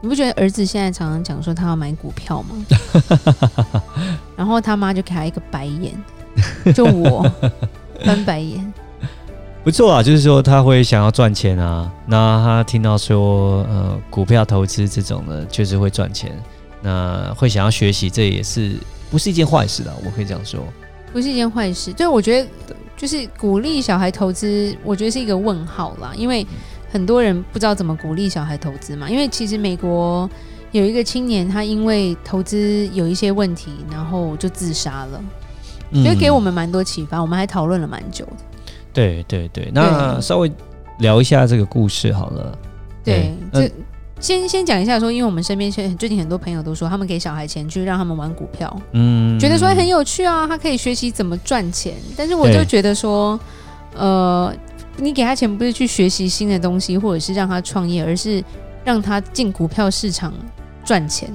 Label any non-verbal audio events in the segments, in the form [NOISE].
你不觉得儿子现在常常讲说他要买股票吗？[LAUGHS] 然后他妈就给他一个白眼，就我翻白眼。不错啊，就是说他会想要赚钱啊。那他听到说呃股票投资这种呢，确实会赚钱。那会想要学习，这也是不是一件坏事的。我可以这样说，不是一件坏事。就我觉得，就是鼓励小孩投资，我觉得是一个问号啦，因为。很多人不知道怎么鼓励小孩投资嘛，因为其实美国有一个青年，他因为投资有一些问题，然后就自杀了，所以给我们蛮多启发，我们还讨论了蛮久的。对对对，那稍微聊一下这个故事好了。对，这先先讲一下说，因为我们身边现最近很多朋友都说，他们给小孩钱去让他们玩股票，嗯，觉得说很有趣啊，他可以学习怎么赚钱，但是我就觉得说，呃。你给他钱不是去学习新的东西，或者是让他创业，而是让他进股票市场赚钱。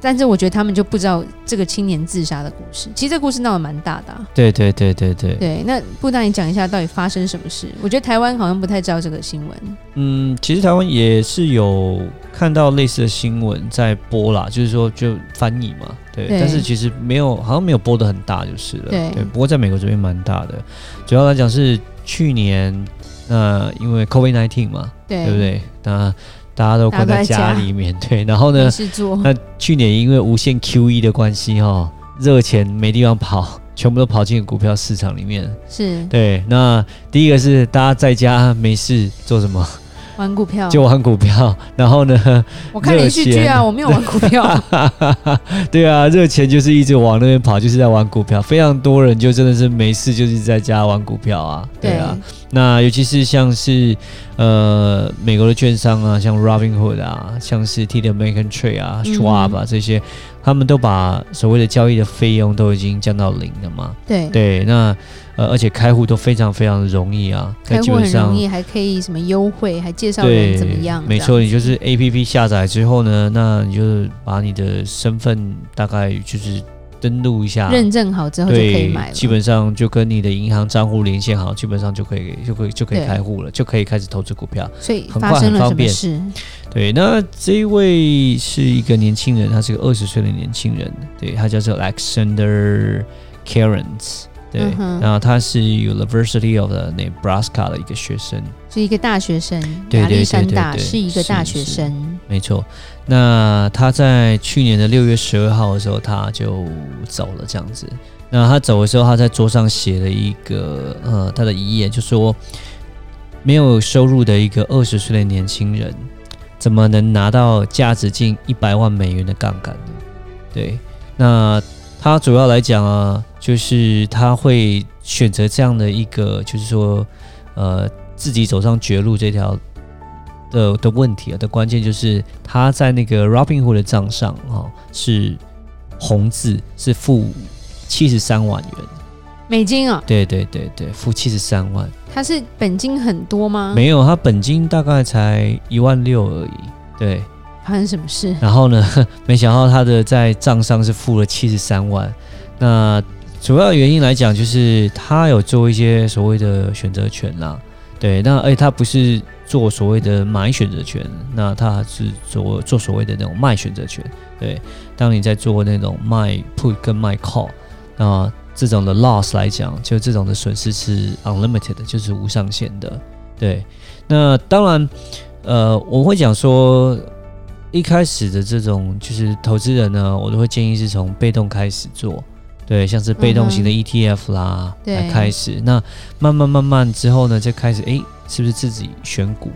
但是我觉得他们就不知道这个青年自杀的故事。其实这故事闹得蛮大的啊。对对对对对。对，那不丹你讲一下到底发生什么事？我觉得台湾好像不太知道这个新闻。嗯，其实台湾也是有看到类似的新闻在播啦，就是说就翻译嘛，对。对。但是其实没有，好像没有播的很大就是了。对。对。不过在美国这边蛮大的，主要来讲是。去年，那因为 COVID-19 嘛，对，对不对？那大家都关在家里面，对。然后呢，那去年因为无限 QE 的关系，哈，热钱没地方跑，[LAUGHS] 全部都跑进股票市场里面。是，对。那第一个是大家在家没事做什么？玩股票，就玩股票，然后呢？[LAUGHS] 我看连续剧啊，我没有玩股票。[LAUGHS] 对啊，热钱就是一直往那边跑，就是在玩股票。非常多人就真的是没事，就是在家玩股票啊。对啊，对那尤其是像是呃美国的券商啊，像 Robinhood 啊，像是 TD Ameritrade 啊、Schwab 啊这些，他们都把所谓的交易的费用都已经降到零了嘛。对对，那。呃，而且开户都非常非常的容易啊，开户很容易，还可以什么优惠，还介绍人怎么样？没错，你就是 APP 下载之后呢，那你就把你的身份大概就是登录一下，认证好之后就可以买了。基本上就跟你的银行账户连线好，基本上就可以就可以就可以开户了，就可以开始投资股票。所以很快很方便。对，那这一位是一个年轻人，他是个二十岁的年轻人，对，他叫做 Alexander Cairns。对，然后他是 University of Nebraska 的一个学生，是一个大学生，亚历山大是一个大学生，没错。那他在去年的六月十二号的时候，他就走了，这样子。那他走的时候，他在桌上写了一个呃，他的遗言，就说没有收入的一个二十岁的年轻人，怎么能拿到价值近一百万美元的杠杆呢？对，那他主要来讲啊。就是他会选择这样的一个，就是说，呃，自己走上绝路这条的的问题啊的关键，就是他在那个 Robinhood 的账上啊、哦、是红字，是负七十三万元美金啊。对对对对，负七十三万。他是本金很多吗？没有，他本金大概才一万六而已。对，发生什么事？然后呢，[LAUGHS] 没想到他的在账上是负了七十三万。那主要原因来讲，就是他有做一些所谓的选择权啦，对，那而且他不是做所谓的买选择权，那他是做做所谓的那种卖选择权，对。当你在做那种卖 put 跟卖 call，那这种的 loss 来讲，就这种的损失是 unlimited 的，就是无上限的，对。那当然，呃，我会讲说，一开始的这种就是投资人呢，我都会建议是从被动开始做。对，像是被动型的 ETF 啦，来、嗯、开始，那慢慢慢慢之后呢，就开始，哎，是不是自己选股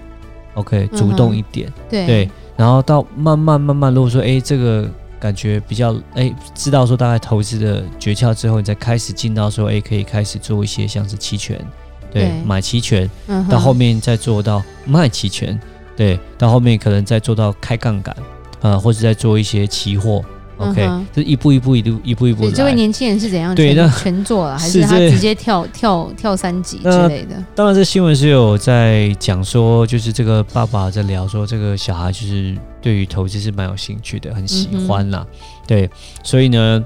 ？OK，主动一点，嗯、对，对，然后到慢慢慢慢，如果说，哎，这个感觉比较，哎，知道说大概投资的诀窍之后，你再开始进到说，哎，可以开始做一些像是期权，对，对。买期权、嗯，到后面再做到卖期权，对，到后面可能再做到开杠杆，啊、呃，或者再做一些期货。OK，是一步一步一步一步一步。这位年轻人是怎样？对，那全做了，还是他直接跳跳跳三级之类的？当然，这新闻是有在讲说，就是这个爸爸在聊说，这个小孩就是对于投资是蛮有兴趣的，很喜欢啦。对，所以呢。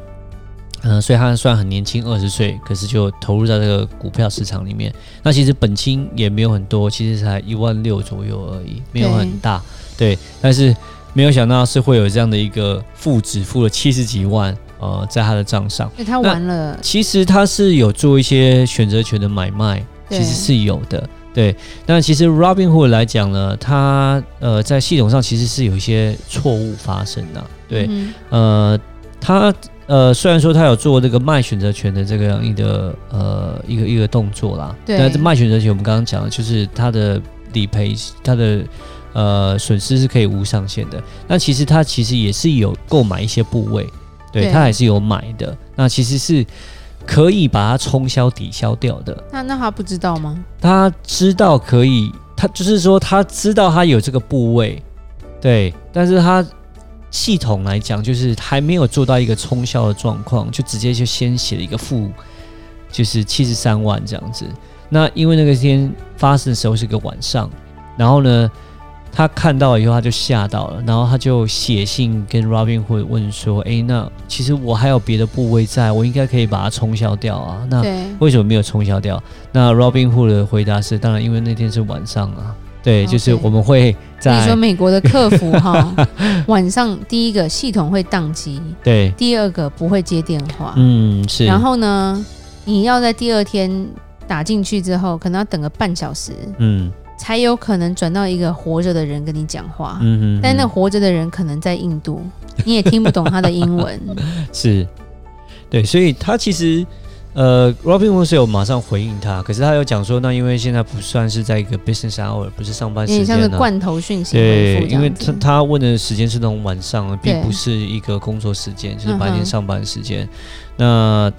嗯、呃，所以他算很年轻，二十岁，可是就投入在这个股票市场里面。那其实本金也没有很多，其实才一万六左右而已，没有很大。对，对，但是没有想到是会有这样的一个负值，付了七十几万，呃，在他的账上。那他玩了。其实他是有做一些选择权的买卖，其实是有的。对，那其实 Robinhood 来讲呢，他呃在系统上其实是有一些错误发生的。对，嗯、呃，他。呃，虽然说他有做这个卖选择权的这个样一个呃一个一个动作啦，对，但是卖选择权我们刚刚讲的就是他的理赔，他的呃损失是可以无上限的。那其实他其实也是有购买一些部位，对，对他还是有买的。那其实是可以把它冲销抵消掉的。那那他不知道吗？他知道可以，他就是说他知道他有这个部位，对，但是他。系统来讲，就是还没有做到一个冲销的状况，就直接就先写了一个负，就是七十三万这样子。那因为那个天发生的时候是个晚上，然后呢，他看到了以后他就吓到了，然后他就写信跟 Robinhood 问说：“哎，那其实我还有别的部位在，我应该可以把它冲销掉啊？那为什么没有冲销掉？”那 Robinhood 的回答是：“当然，因为那天是晚上啊。”对，就是我们会在你说美国的客服哈，[LAUGHS] 晚上第一个系统会宕机，对，第二个不会接电话，嗯是，然后呢，你要在第二天打进去之后，可能要等个半小时，嗯，才有可能转到一个活着的人跟你讲话，嗯哼，但那活着的人可能在印度，[LAUGHS] 你也听不懂他的英文，是，对，所以他其实。呃，Robinhood 是有马上回应他，可是他有讲说，那因为现在不算是在一个 business hour，不是上班时间，像是罐头讯息。对，因为他他问的时间是那种晚上，并不是一个工作时间，就是白天上班时间。嗯、那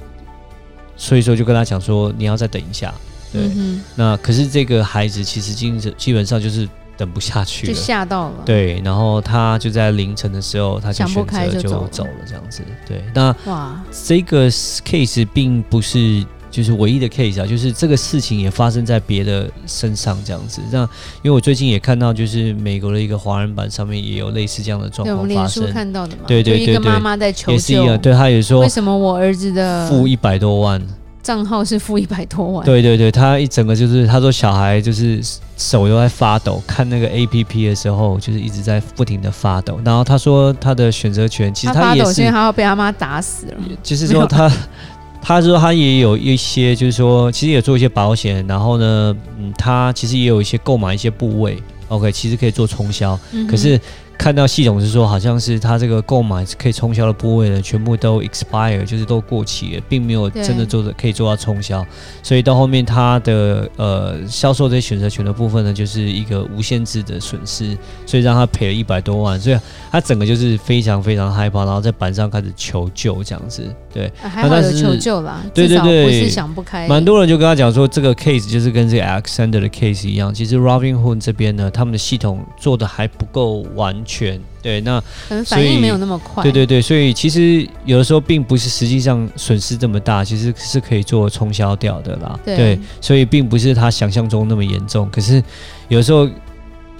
所以说就跟他讲说，你要再等一下。对，嗯、那可是这个孩子其实基基本上就是。等不下去了，就吓到了。对，然后他就在凌晨的时候，他就选择就走了，这样子。对，那哇，这个 case 并不是就是唯一的 case 啊，就是这个事情也发生在别的身上，这样子。那因为我最近也看到，就是美国的一个华人版上面也有类似这样的状况发生，看到的嘛。对对对对，一个妈妈在求救，也是一样，对，他也说，为什么我儿子的付一百多万？账号是负一百多万。对对对，他一整个就是，他说小孩就是手都在发抖，看那个 APP 的时候就是一直在不停的发抖。然后他说他的选择权其实他也是，他要被他妈打死了。就是说他，[LAUGHS] 他说他也有一些，就是说其实也做一些保险。然后呢，嗯，他其实也有一些购买一些部位，OK，其实可以做冲销，嗯、可是。看到系统是说，好像是他这个购买可以冲销的部位呢，全部都 expire，就是都过期了，并没有真的做的可以做到冲销。所以到后面他的呃销售这些选择权的部分呢，就是一个无限制的损失，所以让他赔了一百多万。所以他整个就是非常非常害怕，然后在板上开始求救这样子。对，啊、还好有求救啦，对对对，不是想不开。蛮多人就跟他讲说，这个 case 就是跟这个 Alexander 的 case 一样。其实 Robinhood 这边呢，他们的系统做的还不够完。全对，那可能反应没有那么快。对对对，所以其实有的时候并不是实际上损失这么大，其实是可以做冲销掉的啦。对，对，所以并不是他想象中那么严重。可是有的时候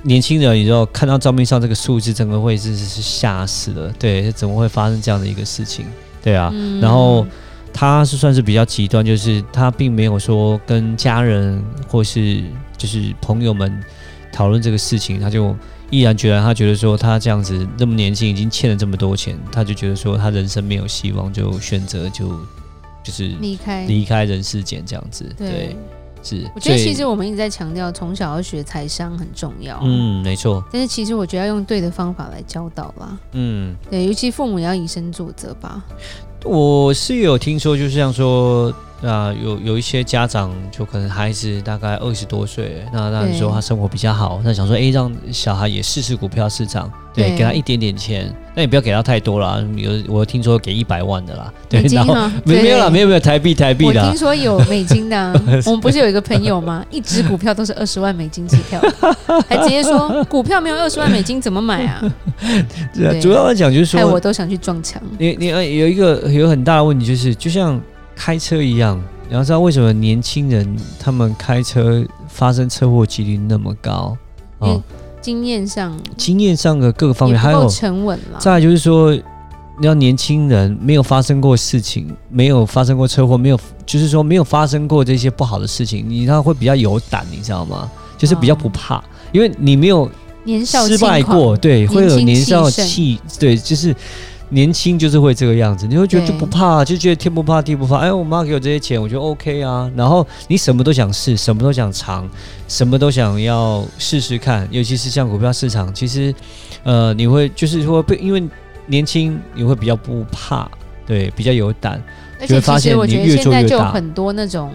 年轻人，你知道看到账面上这个数字，整个会是是吓死了。对，怎么会发生这样的一个事情？对啊，嗯、然后他是算是比较极端，就是他并没有说跟家人或是就是朋友们讨论这个事情，他就。毅然决然，他觉得说他这样子那么年轻，已经欠了这么多钱，他就觉得说他人生没有希望，就选择就就是离开离开人世间这样子。对，对，是。我觉得其实我们一直在强调，从小要学财商很重要。嗯，没错。但是其实我觉得要用对的方法来教导啦。嗯，对，尤其父母也要以身作则吧。我是有听说，就是像说那有有一些家长就可能孩子大概二十多岁，那那时候他生活比较好，那想说，哎，让小孩也试试股票市场，对，给他一点点钱，那也不要给他太多啦。有我听说给一百万的啦，对，然后没没有啦，没有没有台币台币的。我听说有美金的，我们不是有一个朋友吗？一只股票都是 [LAUGHS] 二十万美金起跳，还直接说股票没有二十万美金怎么买啊？[LAUGHS] 对，主要来讲就是说，我都想去撞墙。你你有一个有很大的问题，就是就像开车一样，你要知道为什么年轻人他们开车发生车祸几率那么高？哦，经验上，经验上的各个方面还有沉稳了。再来就是说，你要年轻人没有发生过事情，没有发生过车祸，没有就是说没有发生过这些不好的事情，你他会比较有胆，你知道吗？就是比较不怕，哦，因为你没有年少失败过，对，会有年少气，对，就是。年轻就是会这个样子，你会觉得就不怕，就觉得天不怕地不怕。哎，我妈给我这些钱，我觉得 OK 啊。然后你什么都想试，什么都想尝，什么都想要试试看。尤其是像股票市场，其实，呃，你会就是说，因为年轻，你会比较不怕，对，比较有胆。而且其实我觉得现在就有很多那种。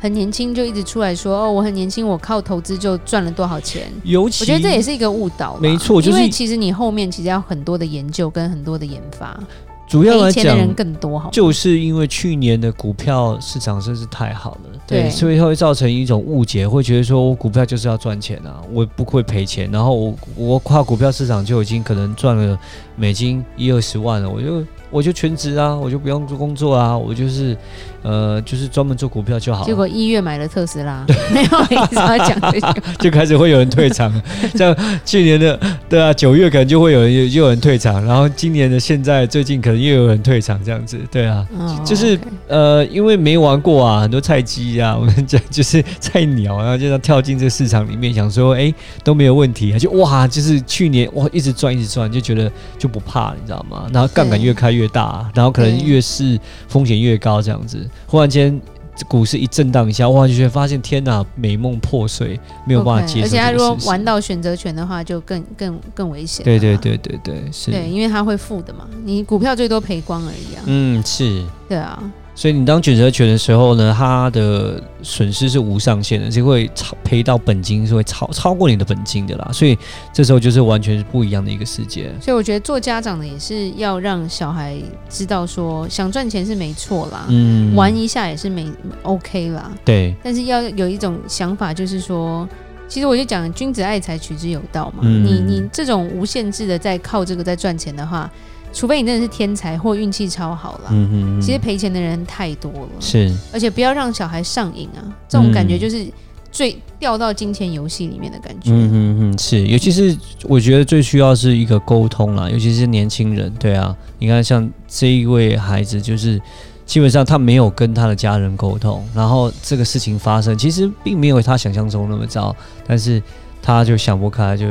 很年轻就一直出来说哦，我很年轻，我靠投资就赚了多少钱。尤其我觉得这也是一个误导。没错，就是、因为其实你后面其实要很多的研究跟很多的研发。主要来讲，的人更多好，就是因为去年的股票市场真是太好了，对，对，所以会造成一种误解，会觉得说我股票就是要赚钱啊，我不会赔钱。然后我我跨股票市场就已经可能赚了美金一二十万了，我就。我就全职啊，我就不用做工作啊，我就是，呃，就是专门做股票就好。结果一月买了特斯拉，[LAUGHS] 没有一直要讲这个，就开始会有人退场。[LAUGHS] 像去年的，对啊，九月可能就会有人又有人退场，然后今年的现在最近可能又有人退场，这样子，对啊，哦、就是、呃，因为没玩过啊，很多菜鸡啊，[LAUGHS] 我跟你讲，就是菜鸟，然后就要跳进这个市场里面，想说，哎、欸，都没有问题，就哇，就是去年哇，一直赚一直赚，就觉得就不怕，你知道吗？然后杠杆越开越。越大，然后可能越是风险越高，这样子。忽然间股市一震荡一下，哇，就发现天哪，美梦破碎，没有办法接受。Okay, 而且他如果玩到选择权的话，就更更更危险。对对对对对，是。对，因为他会负的嘛，你股票最多赔光而已啊。嗯，是。对啊。所以你当选择权的时候呢，它的损失是无上限的，就会超赔到本金，是会超超过你的本金的啦。所以这时候就是完全是不一样的一个世界。所以我觉得做家长的也是要让小孩知道说，想赚钱是没错啦，嗯，玩一下也是没 OK 啦，对。但是要有一种想法，就是说，其实我就讲君子爱财，取之有道嘛。嗯，你你这种无限制的在靠这个在赚钱的话。除非你真的是天才或运气超好啦，嗯哼嗯，其实赔钱的人太多了，是，而且不要让小孩上瘾啊，这种感觉就是最掉到金钱游戏里面的感觉，嗯哼哼，是，尤其是我觉得最需要是一个沟通啦，尤其是年轻人，对啊，你看像这一位孩子，就是基本上他没有跟他的家人沟通，然后这个事情发生，其实并没有他想象中那么糟，但是他就想不开就。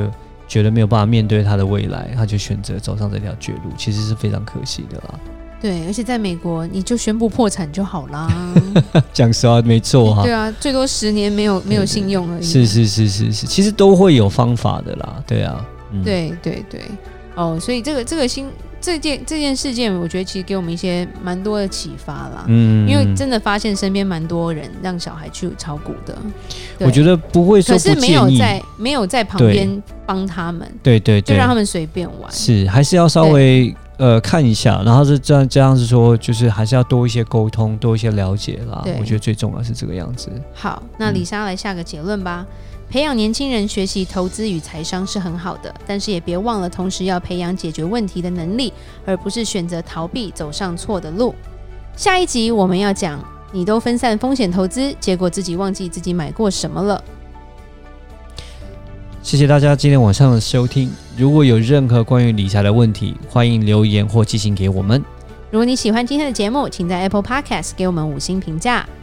觉得没有办法面对他的未来，他就选择走上这条绝路，其实是非常可惜的啦。对，而且在美国，你就宣布破产就好啦。[LAUGHS] 讲实话，没错哈。对啊，最多十年没有没有信用而已。是是是是是，其实都会有方法的啦。对啊，嗯、对对对。哦，所以这个这个新。这件这件事件，我觉得其实给我们一些蛮多的启发啦。嗯，因为真的发现身边蛮多人让小孩去炒股的。我觉得不会说不，可是没有在没有在旁边帮他们。对对对，就让他们随便玩。是，还是要稍微呃看一下，然后是这样这样子说，就是还是要多一些沟通，多一些了解啦。我觉得最重要是这个样子。好，那李莎来下个结论吧。培养年轻人学习投资与财商是很好的，但是也别忘了，同时要培养解决问题的能力，而不是选择逃避，走上错的路。下一集我们要讲，你都分散风险投资，结果自己忘记自己买过什么了。谢谢大家今天晚上的收听。如果有任何关于理财的问题，欢迎留言或寄信给我们。如果你喜欢今天的节目，请在 Apple Podcast 给我们五星评价。